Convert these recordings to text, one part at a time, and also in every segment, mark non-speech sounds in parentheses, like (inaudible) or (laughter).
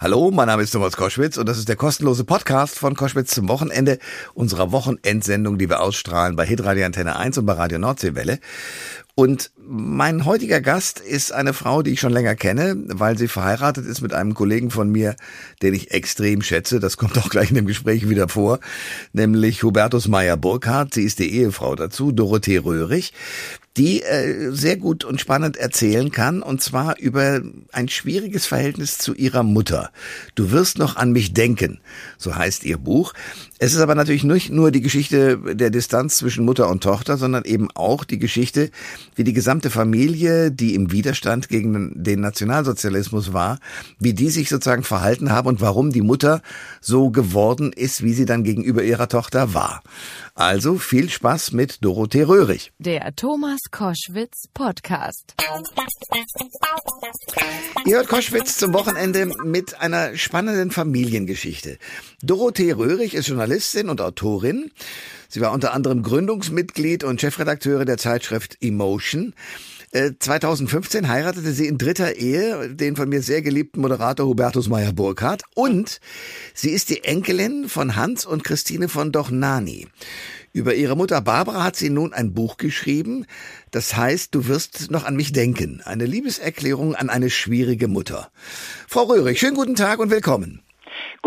Hallo, mein Name ist Thomas Koschwitz und das ist der kostenlose Podcast von Koschwitz zum Wochenende unserer Wochenendsendung, die wir ausstrahlen bei Hitradio Antenne 1 und bei Radio Nordseewelle. Und mein heutiger Gast ist eine Frau, die ich schon länger kenne, weil sie verheiratet ist mit einem Kollegen von mir, den ich extrem schätze. Das kommt auch gleich in dem Gespräch wieder vor, nämlich Hubertus Meyer-Burkhardt. Sie ist die Ehefrau dazu, Dorothee Röhrig die äh, sehr gut und spannend erzählen kann, und zwar über ein schwieriges Verhältnis zu ihrer Mutter. Du wirst noch an mich denken, so heißt ihr Buch. Es ist aber natürlich nicht nur die Geschichte der Distanz zwischen Mutter und Tochter, sondern eben auch die Geschichte, wie die gesamte Familie, die im Widerstand gegen den Nationalsozialismus war, wie die sich sozusagen verhalten haben und warum die Mutter so geworden ist, wie sie dann gegenüber ihrer Tochter war. Also viel Spaß mit Dorothee Röhrig. Der Thomas Koschwitz Podcast. Ihr hört Koschwitz zum Wochenende mit einer spannenden Familiengeschichte. Dorothee Röhrig ist Journalistin und Autorin. Sie war unter anderem Gründungsmitglied und Chefredakteurin der Zeitschrift Emotion. 2015 äh, heiratete sie in dritter Ehe den von mir sehr geliebten Moderator Hubertus Meyer-Burkhardt und sie ist die Enkelin von Hans und Christine von Dochnani. Über ihre Mutter Barbara hat sie nun ein Buch geschrieben, das heißt, du wirst noch an mich denken. Eine Liebeserklärung an eine schwierige Mutter. Frau Röhrig, schönen guten Tag und willkommen.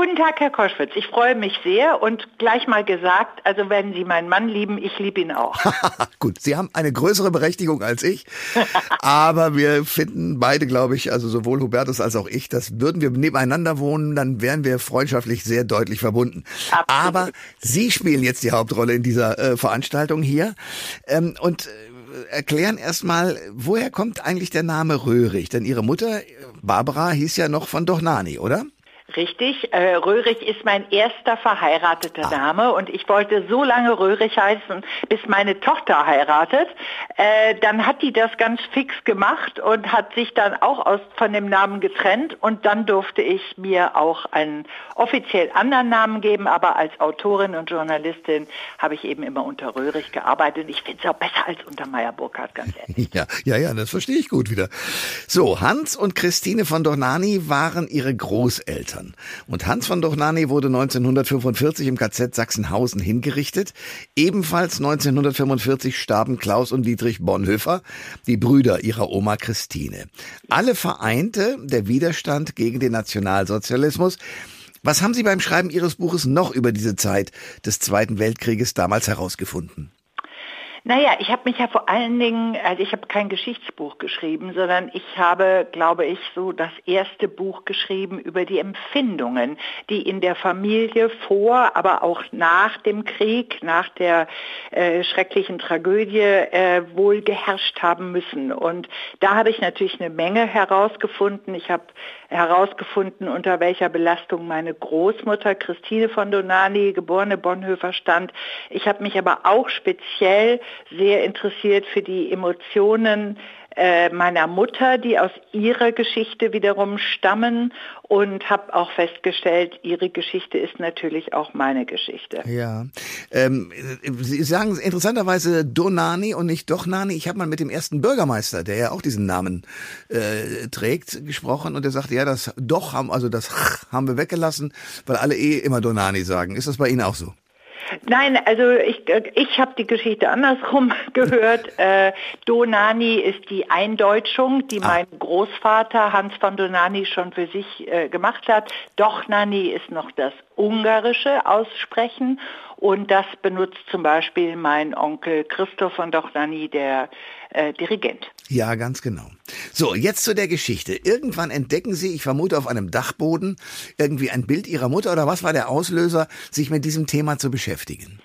Guten Tag, Herr Koschwitz. Ich freue mich sehr und gleich mal gesagt, also wenn Sie meinen Mann lieben, ich liebe ihn auch. (laughs) Gut, Sie haben eine größere Berechtigung als ich, aber wir finden beide, glaube ich, also sowohl Hubertus als auch ich, dass würden wir nebeneinander wohnen, dann wären wir freundschaftlich sehr deutlich verbunden. Absolut. Aber Sie spielen jetzt die Hauptrolle in dieser äh, Veranstaltung hier ähm, und äh, erklären erstmal, woher kommt eigentlich der Name Röhrig? Denn Ihre Mutter, Barbara, hieß ja noch von Dochnani, oder? Richtig, äh, Röhrig ist mein erster verheirateter ah. Name und ich wollte so lange Röhrig heißen, bis meine Tochter heiratet. Äh, dann hat die das ganz fix gemacht und hat sich dann auch aus, von dem Namen getrennt und dann durfte ich mir auch einen offiziell anderen Namen geben, aber als Autorin und Journalistin habe ich eben immer unter Röhrig gearbeitet. Ich finde es auch besser als unter Meyer Burkhardt, ganz (laughs) ehrlich. Ja, ja, ja, das verstehe ich gut wieder. So, Hans und Christine von Dornani waren ihre Großeltern. Eltern. Und Hans von Dochnani wurde 1945 im KZ Sachsenhausen hingerichtet. Ebenfalls 1945 starben Klaus und Dietrich Bonhoeffer, die Brüder ihrer Oma Christine. Alle vereinte der Widerstand gegen den Nationalsozialismus. Was haben Sie beim Schreiben Ihres Buches noch über diese Zeit des Zweiten Weltkrieges damals herausgefunden? Naja, ich habe mich ja vor allen Dingen, also ich habe kein Geschichtsbuch geschrieben, sondern ich habe, glaube ich, so das erste Buch geschrieben über die Empfindungen, die in der Familie vor, aber auch nach dem Krieg, nach der äh, schrecklichen Tragödie äh, wohl geherrscht haben müssen. Und da habe ich natürlich eine Menge herausgefunden. Ich habe herausgefunden, unter welcher Belastung meine Großmutter Christine von Donani, geborene Bonhoeffer, stand. Ich habe mich aber auch speziell sehr interessiert für die Emotionen äh, meiner Mutter, die aus ihrer Geschichte wiederum stammen und habe auch festgestellt, ihre Geschichte ist natürlich auch meine Geschichte. Ja, ähm, Sie sagen interessanterweise Donani und nicht Dochnani. Ich habe mal mit dem ersten Bürgermeister, der ja auch diesen Namen äh, trägt, gesprochen und der sagte, ja, das Doch haben, also das (laughs) haben wir weggelassen, weil alle eh immer Donani sagen. Ist das bei Ihnen auch so? Nein, also ich, ich habe die Geschichte andersrum (laughs) gehört. Äh, Donani ist die Eindeutschung, die ah. mein Großvater Hans von Donani schon für sich äh, gemacht hat. Dochnani ist noch das ungarische Aussprechen und das benutzt zum Beispiel mein Onkel Christoph von Dochnani, der äh, Dirigent. Ja, ganz genau. So, jetzt zu der Geschichte. Irgendwann entdecken Sie, ich vermute auf einem Dachboden, irgendwie ein Bild Ihrer Mutter oder was war der Auslöser, sich mit diesem Thema zu beschäftigen?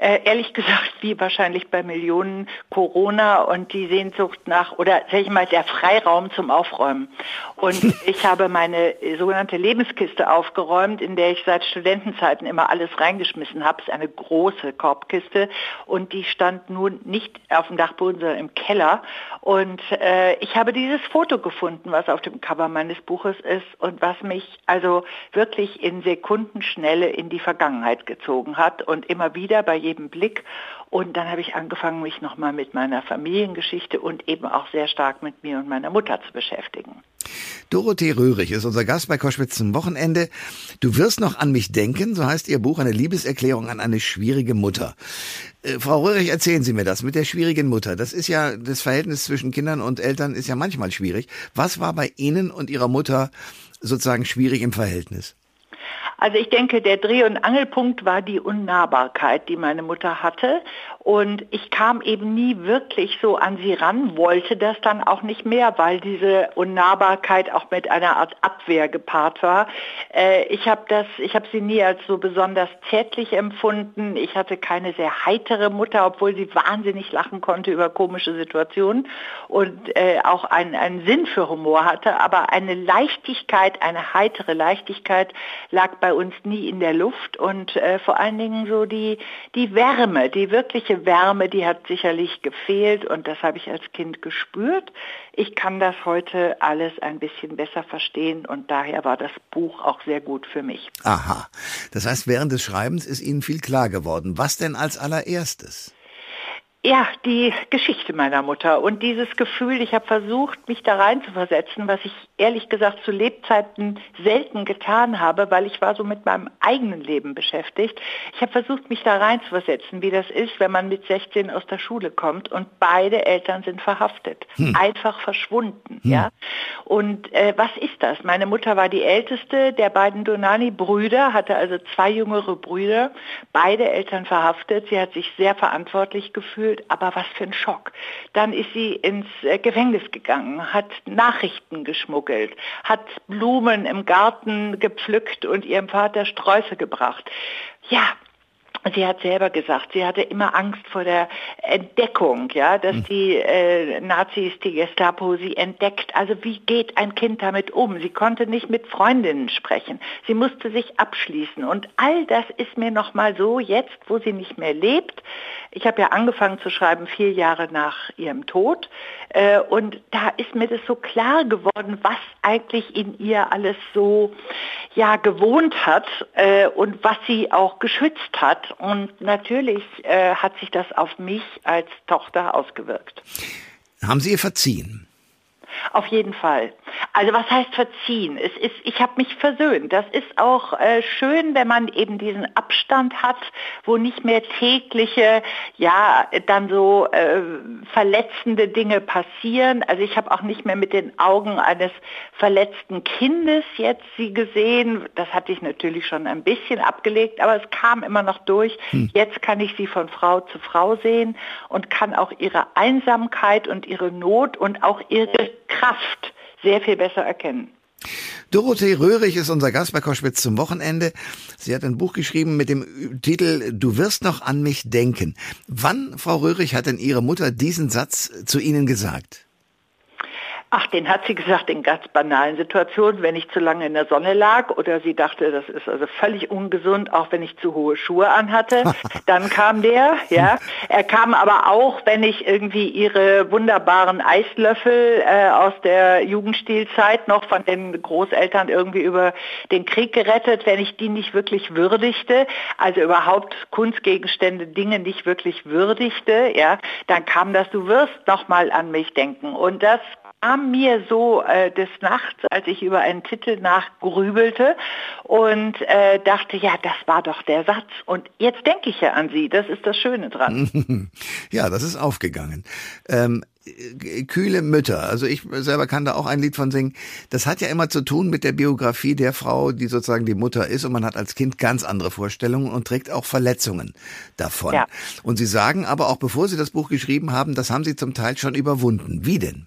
Äh, ehrlich gesagt, wie wahrscheinlich bei Millionen Corona und die Sehnsucht nach, oder sag ich mal, der Freiraum zum Aufräumen. Und (laughs) ich habe meine sogenannte Lebenskiste aufgeräumt, in der ich seit Studentenzeiten immer alles reingeschmissen habe. Es ist eine große Korbkiste und die stand nun nicht auf dem Dachboden, sondern im Keller. Und äh, ich habe dieses Foto gefunden, was auf dem Cover meines Buches ist und was mich also wirklich in Sekundenschnelle in die Vergangenheit gezogen hat und immer wieder bei jedem Blick. Und dann habe ich angefangen, mich nochmal mit meiner Familiengeschichte und eben auch sehr stark mit mir und meiner Mutter zu beschäftigen. Dorothee Röhrig ist unser Gast bei Koschwitz zum Wochenende. Du wirst noch an mich denken, so heißt ihr Buch, eine Liebeserklärung an eine schwierige Mutter. Äh, Frau Röhrig, erzählen Sie mir das mit der schwierigen Mutter. Das ist ja, das Verhältnis zwischen Kindern und Eltern ist ja manchmal schwierig. Was war bei Ihnen und Ihrer Mutter sozusagen schwierig im Verhältnis? Also ich denke, der Dreh- und Angelpunkt war die Unnahbarkeit, die meine Mutter hatte. Und ich kam eben nie wirklich so an sie ran, wollte das dann auch nicht mehr, weil diese Unnahbarkeit auch mit einer Art Abwehr gepaart war. Äh, ich habe das, sie nie als so besonders zärtlich empfunden. Ich hatte keine sehr heitere Mutter, obwohl sie wahnsinnig lachen konnte über komische Situationen und äh, auch einen, einen Sinn für Humor hatte. Aber eine Leichtigkeit, eine heitere Leichtigkeit lag bei uns nie in der Luft und äh, vor allen Dingen so die, die Wärme, die wirkliche Wärme, die hat sicherlich gefehlt und das habe ich als Kind gespürt. Ich kann das heute alles ein bisschen besser verstehen und daher war das Buch auch sehr gut für mich. Aha. Das heißt, während des Schreibens ist Ihnen viel klar geworden. Was denn als allererstes? Ja, die Geschichte meiner Mutter und dieses Gefühl, ich habe versucht, mich da rein zu versetzen, was ich ehrlich gesagt zu Lebzeiten selten getan habe, weil ich war so mit meinem eigenen Leben beschäftigt. Ich habe versucht, mich da rein zu versetzen, wie das ist, wenn man mit 16 aus der Schule kommt und beide Eltern sind verhaftet, hm. einfach verschwunden. Hm. Ja? Und äh, was ist das? Meine Mutter war die älteste der beiden Donani-Brüder, hatte also zwei jüngere Brüder, beide Eltern verhaftet. Sie hat sich sehr verantwortlich gefühlt gefühlt, aber was für ein Schock. Dann ist sie ins äh, Gefängnis gegangen, hat Nachrichten geschmuggelt, hat Blumen im Garten gepflückt und ihrem Vater Sträuße gebracht. Ja, Sie hat selber gesagt, sie hatte immer Angst vor der Entdeckung, ja, dass hm. die äh, Nazis, die Gestapo sie entdeckt. Also wie geht ein Kind damit um? Sie konnte nicht mit Freundinnen sprechen. Sie musste sich abschließen. Und all das ist mir nochmal so jetzt, wo sie nicht mehr lebt. Ich habe ja angefangen zu schreiben vier Jahre nach ihrem Tod. Äh, und da ist mir das so klar geworden, was eigentlich in ihr alles so ja gewohnt hat äh, und was sie auch geschützt hat. Und natürlich äh, hat sich das auf mich als Tochter ausgewirkt. Haben Sie ihr verziehen? Auf jeden Fall. Also was heißt verziehen? Es ist, ich habe mich versöhnt. Das ist auch äh, schön, wenn man eben diesen Abstand hat, wo nicht mehr tägliche, ja, dann so äh, verletzende Dinge passieren. Also ich habe auch nicht mehr mit den Augen eines verletzten Kindes jetzt sie gesehen. Das hatte ich natürlich schon ein bisschen abgelegt, aber es kam immer noch durch. Hm. Jetzt kann ich sie von Frau zu Frau sehen und kann auch ihre Einsamkeit und ihre Not und auch ihre Kraft sehr viel besser erkennen. Dorothee Röhrig ist unser Gast bei Koschwitz zum Wochenende. Sie hat ein Buch geschrieben mit dem Titel Du wirst noch an mich denken. Wann, Frau Röhrig, hat denn Ihre Mutter diesen Satz zu Ihnen gesagt? Ach, den hat sie gesagt in ganz banalen Situationen, wenn ich zu lange in der Sonne lag oder sie dachte, das ist also völlig ungesund, auch wenn ich zu hohe Schuhe anhatte. (laughs) Dann kam der, ja. Er kam aber auch, wenn ich irgendwie ihre wunderbaren Eislöffel äh, aus der Jugendstilzeit noch von den Großeltern irgendwie über den Krieg gerettet, wenn ich die nicht wirklich würdigte, also überhaupt Kunstgegenstände, Dinge nicht wirklich würdigte, ja, dann kam das, du wirst noch mal an mich denken. Und das kam mir so äh, des Nachts, als ich über einen Titel nachgrübelte und äh, dachte, ja, das war doch der Satz. Und jetzt denke ich ja an Sie. Das ist das Schöne dran. (laughs) ja, das ist aufgegangen. Ähm, kühle Mütter. Also ich selber kann da auch ein Lied von singen. Das hat ja immer zu tun mit der Biografie der Frau, die sozusagen die Mutter ist und man hat als Kind ganz andere Vorstellungen und trägt auch Verletzungen davon. Ja. Und Sie sagen aber auch, bevor Sie das Buch geschrieben haben, das haben Sie zum Teil schon überwunden. Wie denn?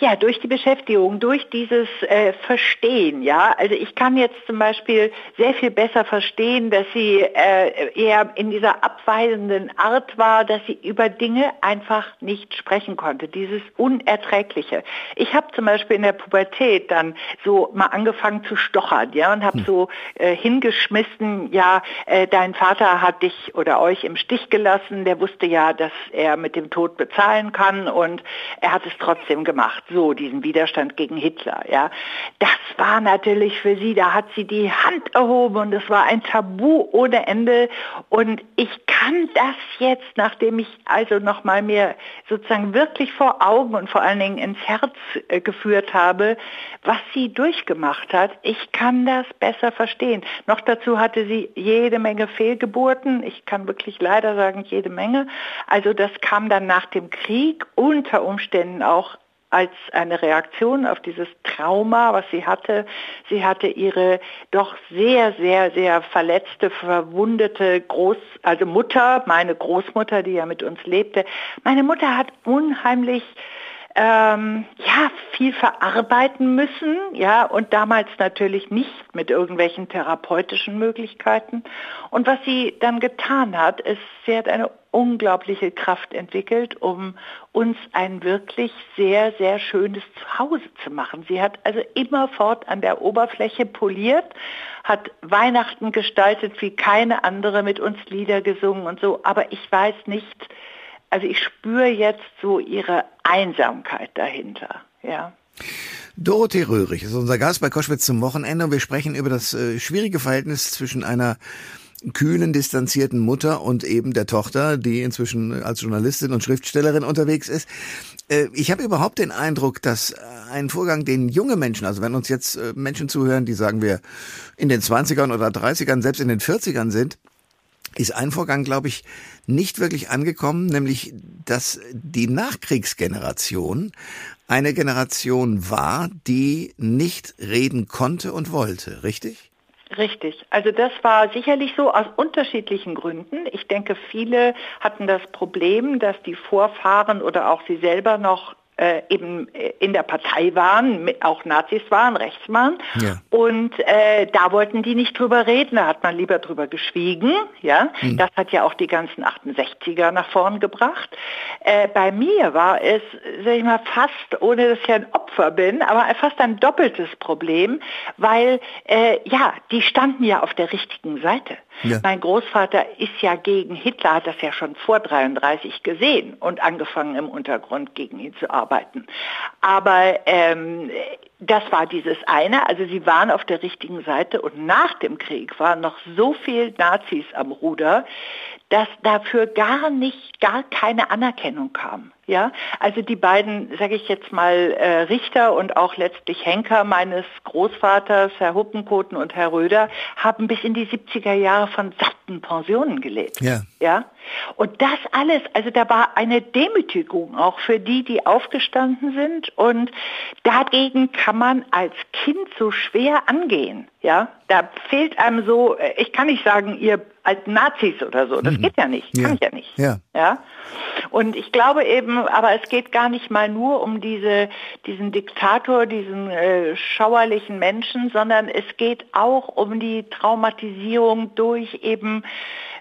Ja, durch die Beschäftigung, durch dieses äh, Verstehen, ja. Also ich kann jetzt zum Beispiel sehr viel besser verstehen, dass sie äh, eher in dieser abweisenden Art war, dass sie über Dinge einfach nicht sprechen konnte. Dieses Unerträgliche. Ich habe zum Beispiel in der Pubertät dann so mal angefangen zu stochern, ja, und habe hm. so äh, hingeschmissen, ja, äh, dein Vater hat dich oder euch im Stich gelassen, der wusste ja, dass er mit dem Tod bezahlen kann und er hat es trotzdem gemacht. So diesen Widerstand gegen Hitler, ja. Das war natürlich für sie, da hat sie die Hand erhoben und es war ein Tabu ohne Ende und ich kann das jetzt, nachdem ich also nochmal mir sozusagen wirklich vor Augen und vor allen Dingen ins Herz äh, geführt habe, was sie durchgemacht hat, ich kann das besser verstehen. Noch dazu hatte sie jede Menge Fehlgeburten, ich kann wirklich leider sagen, jede Menge. Also das kam dann nach dem Krieg unter Umständen auch als eine Reaktion auf dieses Trauma, was sie hatte. Sie hatte ihre doch sehr, sehr, sehr verletzte, verwundete Groß, also Mutter, meine Großmutter, die ja mit uns lebte. Meine Mutter hat unheimlich ähm, ja, viel verarbeiten müssen, ja, und damals natürlich nicht mit irgendwelchen therapeutischen Möglichkeiten. Und was sie dann getan hat, ist, sie hat eine unglaubliche Kraft entwickelt, um uns ein wirklich sehr, sehr schönes Zuhause zu machen. Sie hat also immerfort an der Oberfläche poliert, hat Weihnachten gestaltet wie keine andere, mit uns Lieder gesungen und so, aber ich weiß nicht, also ich spüre jetzt so ihre Einsamkeit dahinter, ja. Dorothee Röhrig ist unser Gast bei Koschwitz zum Wochenende und wir sprechen über das äh, schwierige Verhältnis zwischen einer kühlen, distanzierten Mutter und eben der Tochter, die inzwischen als Journalistin und Schriftstellerin unterwegs ist. Äh, ich habe überhaupt den Eindruck, dass ein Vorgang, den junge Menschen, also wenn uns jetzt äh, Menschen zuhören, die sagen wir in den 20ern oder 30ern, selbst in den 40ern sind, ist ein Vorgang, glaube ich, nicht wirklich angekommen, nämlich dass die Nachkriegsgeneration eine Generation war, die nicht reden konnte und wollte, richtig? Richtig. Also das war sicherlich so aus unterschiedlichen Gründen. Ich denke, viele hatten das Problem, dass die Vorfahren oder auch sie selber noch äh, eben äh, in der Partei waren, auch Nazis waren, rechts waren. Ja. Und äh, da wollten die nicht drüber reden, da hat man lieber drüber geschwiegen. Ja, mhm. Das hat ja auch die ganzen 68er nach vorn gebracht. Äh, bei mir war es, sag ich mal, fast, ohne dass ich ein Opfer bin, aber fast ein doppeltes Problem, weil äh, ja, die standen ja auf der richtigen Seite. Ja. Mein Großvater ist ja gegen Hitler, hat das ja schon vor 33 gesehen und angefangen im Untergrund gegen ihn zu arbeiten. Aber ähm, das war dieses eine, also sie waren auf der richtigen Seite und nach dem Krieg waren noch so viel Nazis am Ruder, dass dafür gar nicht, gar keine Anerkennung kam. Ja, also die beiden, sage ich jetzt mal, äh, Richter und auch letztlich Henker meines Großvaters, Herr Huppenkoten und Herr Röder, haben bis in die 70er Jahre von satten Pensionen gelebt. Ja. ja. Und das alles, also da war eine Demütigung auch für die, die aufgestanden sind. Und dagegen kann man als Kind so schwer angehen. Ja, da fehlt einem so, äh, ich kann nicht sagen, ihr als Nazis oder so, das mhm. geht ja nicht, kann ja. ich ja nicht. Ja. ja. Und ich glaube eben, aber es geht gar nicht mal nur um diese, diesen Diktator, diesen äh, schauerlichen Menschen, sondern es geht auch um die Traumatisierung durch eben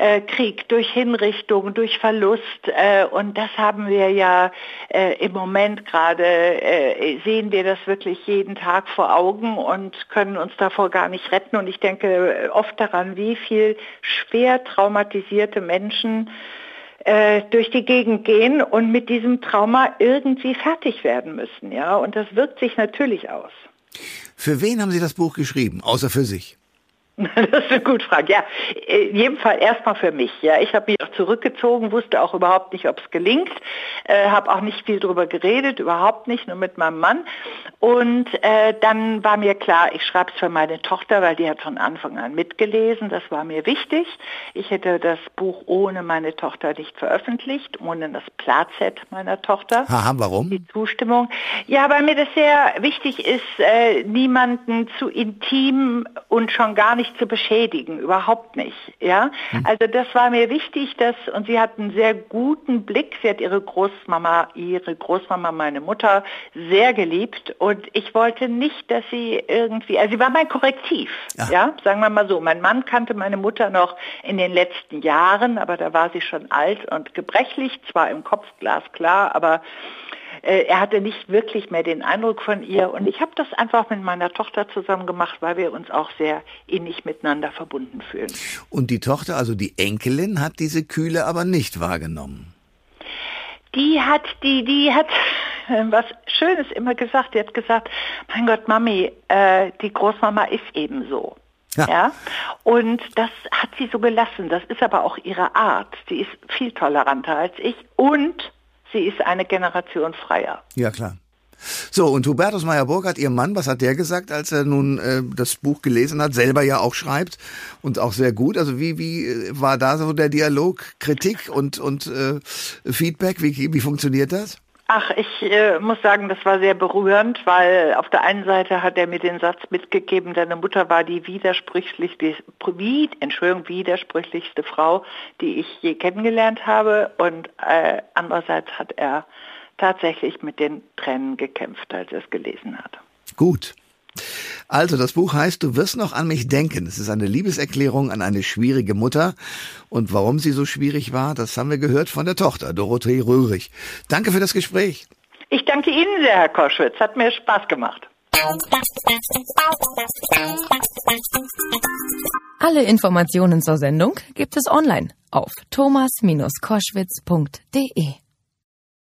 äh, Krieg, durch Hinrichtung, durch Verlust. Äh, und das haben wir ja äh, im Moment gerade, äh, sehen wir das wirklich jeden Tag vor Augen und können uns davor gar nicht retten. Und ich denke oft daran, wie viel schwer traumatisierte Menschen äh, durch die Gegend gehen und mit diesem Trauma irgendwie fertig werden müssen. Ja? Und das wirkt sich natürlich aus. Für wen haben Sie das Buch geschrieben, außer für sich? (laughs) Das ist eine gute Frage. Ja, in jedem Fall erstmal für mich. Ja, ich habe mich auch zurückgezogen, wusste auch überhaupt nicht, ob es gelingt, äh, habe auch nicht viel darüber geredet, überhaupt nicht, nur mit meinem Mann. Und äh, dann war mir klar, ich schreibe es für meine Tochter, weil die hat von Anfang an mitgelesen. Das war mir wichtig. Ich hätte das Buch ohne meine Tochter nicht veröffentlicht, ohne das Platzett meiner Tochter. Aha, warum? Die Zustimmung. Ja, weil mir das sehr wichtig ist, äh, niemanden zu intim und schon gar nicht nicht zu beschädigen, überhaupt nicht. Ja, hm. also das war mir wichtig, dass und sie hat einen sehr guten Blick. Sie hat ihre Großmama, ihre Großmama, meine Mutter sehr geliebt und ich wollte nicht, dass sie irgendwie, also sie war mein Korrektiv. Ja, ja sagen wir mal so. Mein Mann kannte meine Mutter noch in den letzten Jahren, aber da war sie schon alt und gebrechlich, zwar im Kopf glasklar, aber er hatte nicht wirklich mehr den Eindruck von ihr. Und ich habe das einfach mit meiner Tochter zusammen gemacht, weil wir uns auch sehr innig miteinander verbunden fühlen. Und die Tochter, also die Enkelin, hat diese Kühle aber nicht wahrgenommen. Die hat, die, die hat, äh, (laughs) was Schönes immer gesagt. Sie hat gesagt, mein Gott, Mami, äh, die Großmama ist eben so. Ja. ja. Und das hat sie so gelassen. Das ist aber auch ihre Art. Sie ist viel toleranter als ich und sie ist eine Generation freier. Ja, klar. So, und Hubertus Meyer-Burkhardt, Ihr Mann, was hat der gesagt, als er nun äh, das Buch gelesen hat, selber ja auch schreibt und auch sehr gut? Also wie, wie äh, war da so der Dialog, Kritik und, und äh, Feedback? Wie, wie funktioniert das? Ach, ich äh, muss sagen, das war sehr berührend, weil auf der einen Seite hat er mir den Satz mitgegeben, deine Mutter war die widersprüchlichste, wie, Entschuldigung, widersprüchlichste Frau, die ich je kennengelernt habe. Und äh, andererseits hat er tatsächlich mit den Tränen gekämpft, als er es gelesen hat. Gut. Also, das Buch heißt Du wirst noch an mich denken. Es ist eine Liebeserklärung an eine schwierige Mutter. Und warum sie so schwierig war, das haben wir gehört von der Tochter, Dorothee Röhrig. Danke für das Gespräch. Ich danke Ihnen sehr, Herr Koschwitz. Hat mir Spaß gemacht. Alle Informationen zur Sendung gibt es online auf thomas-koschwitz.de.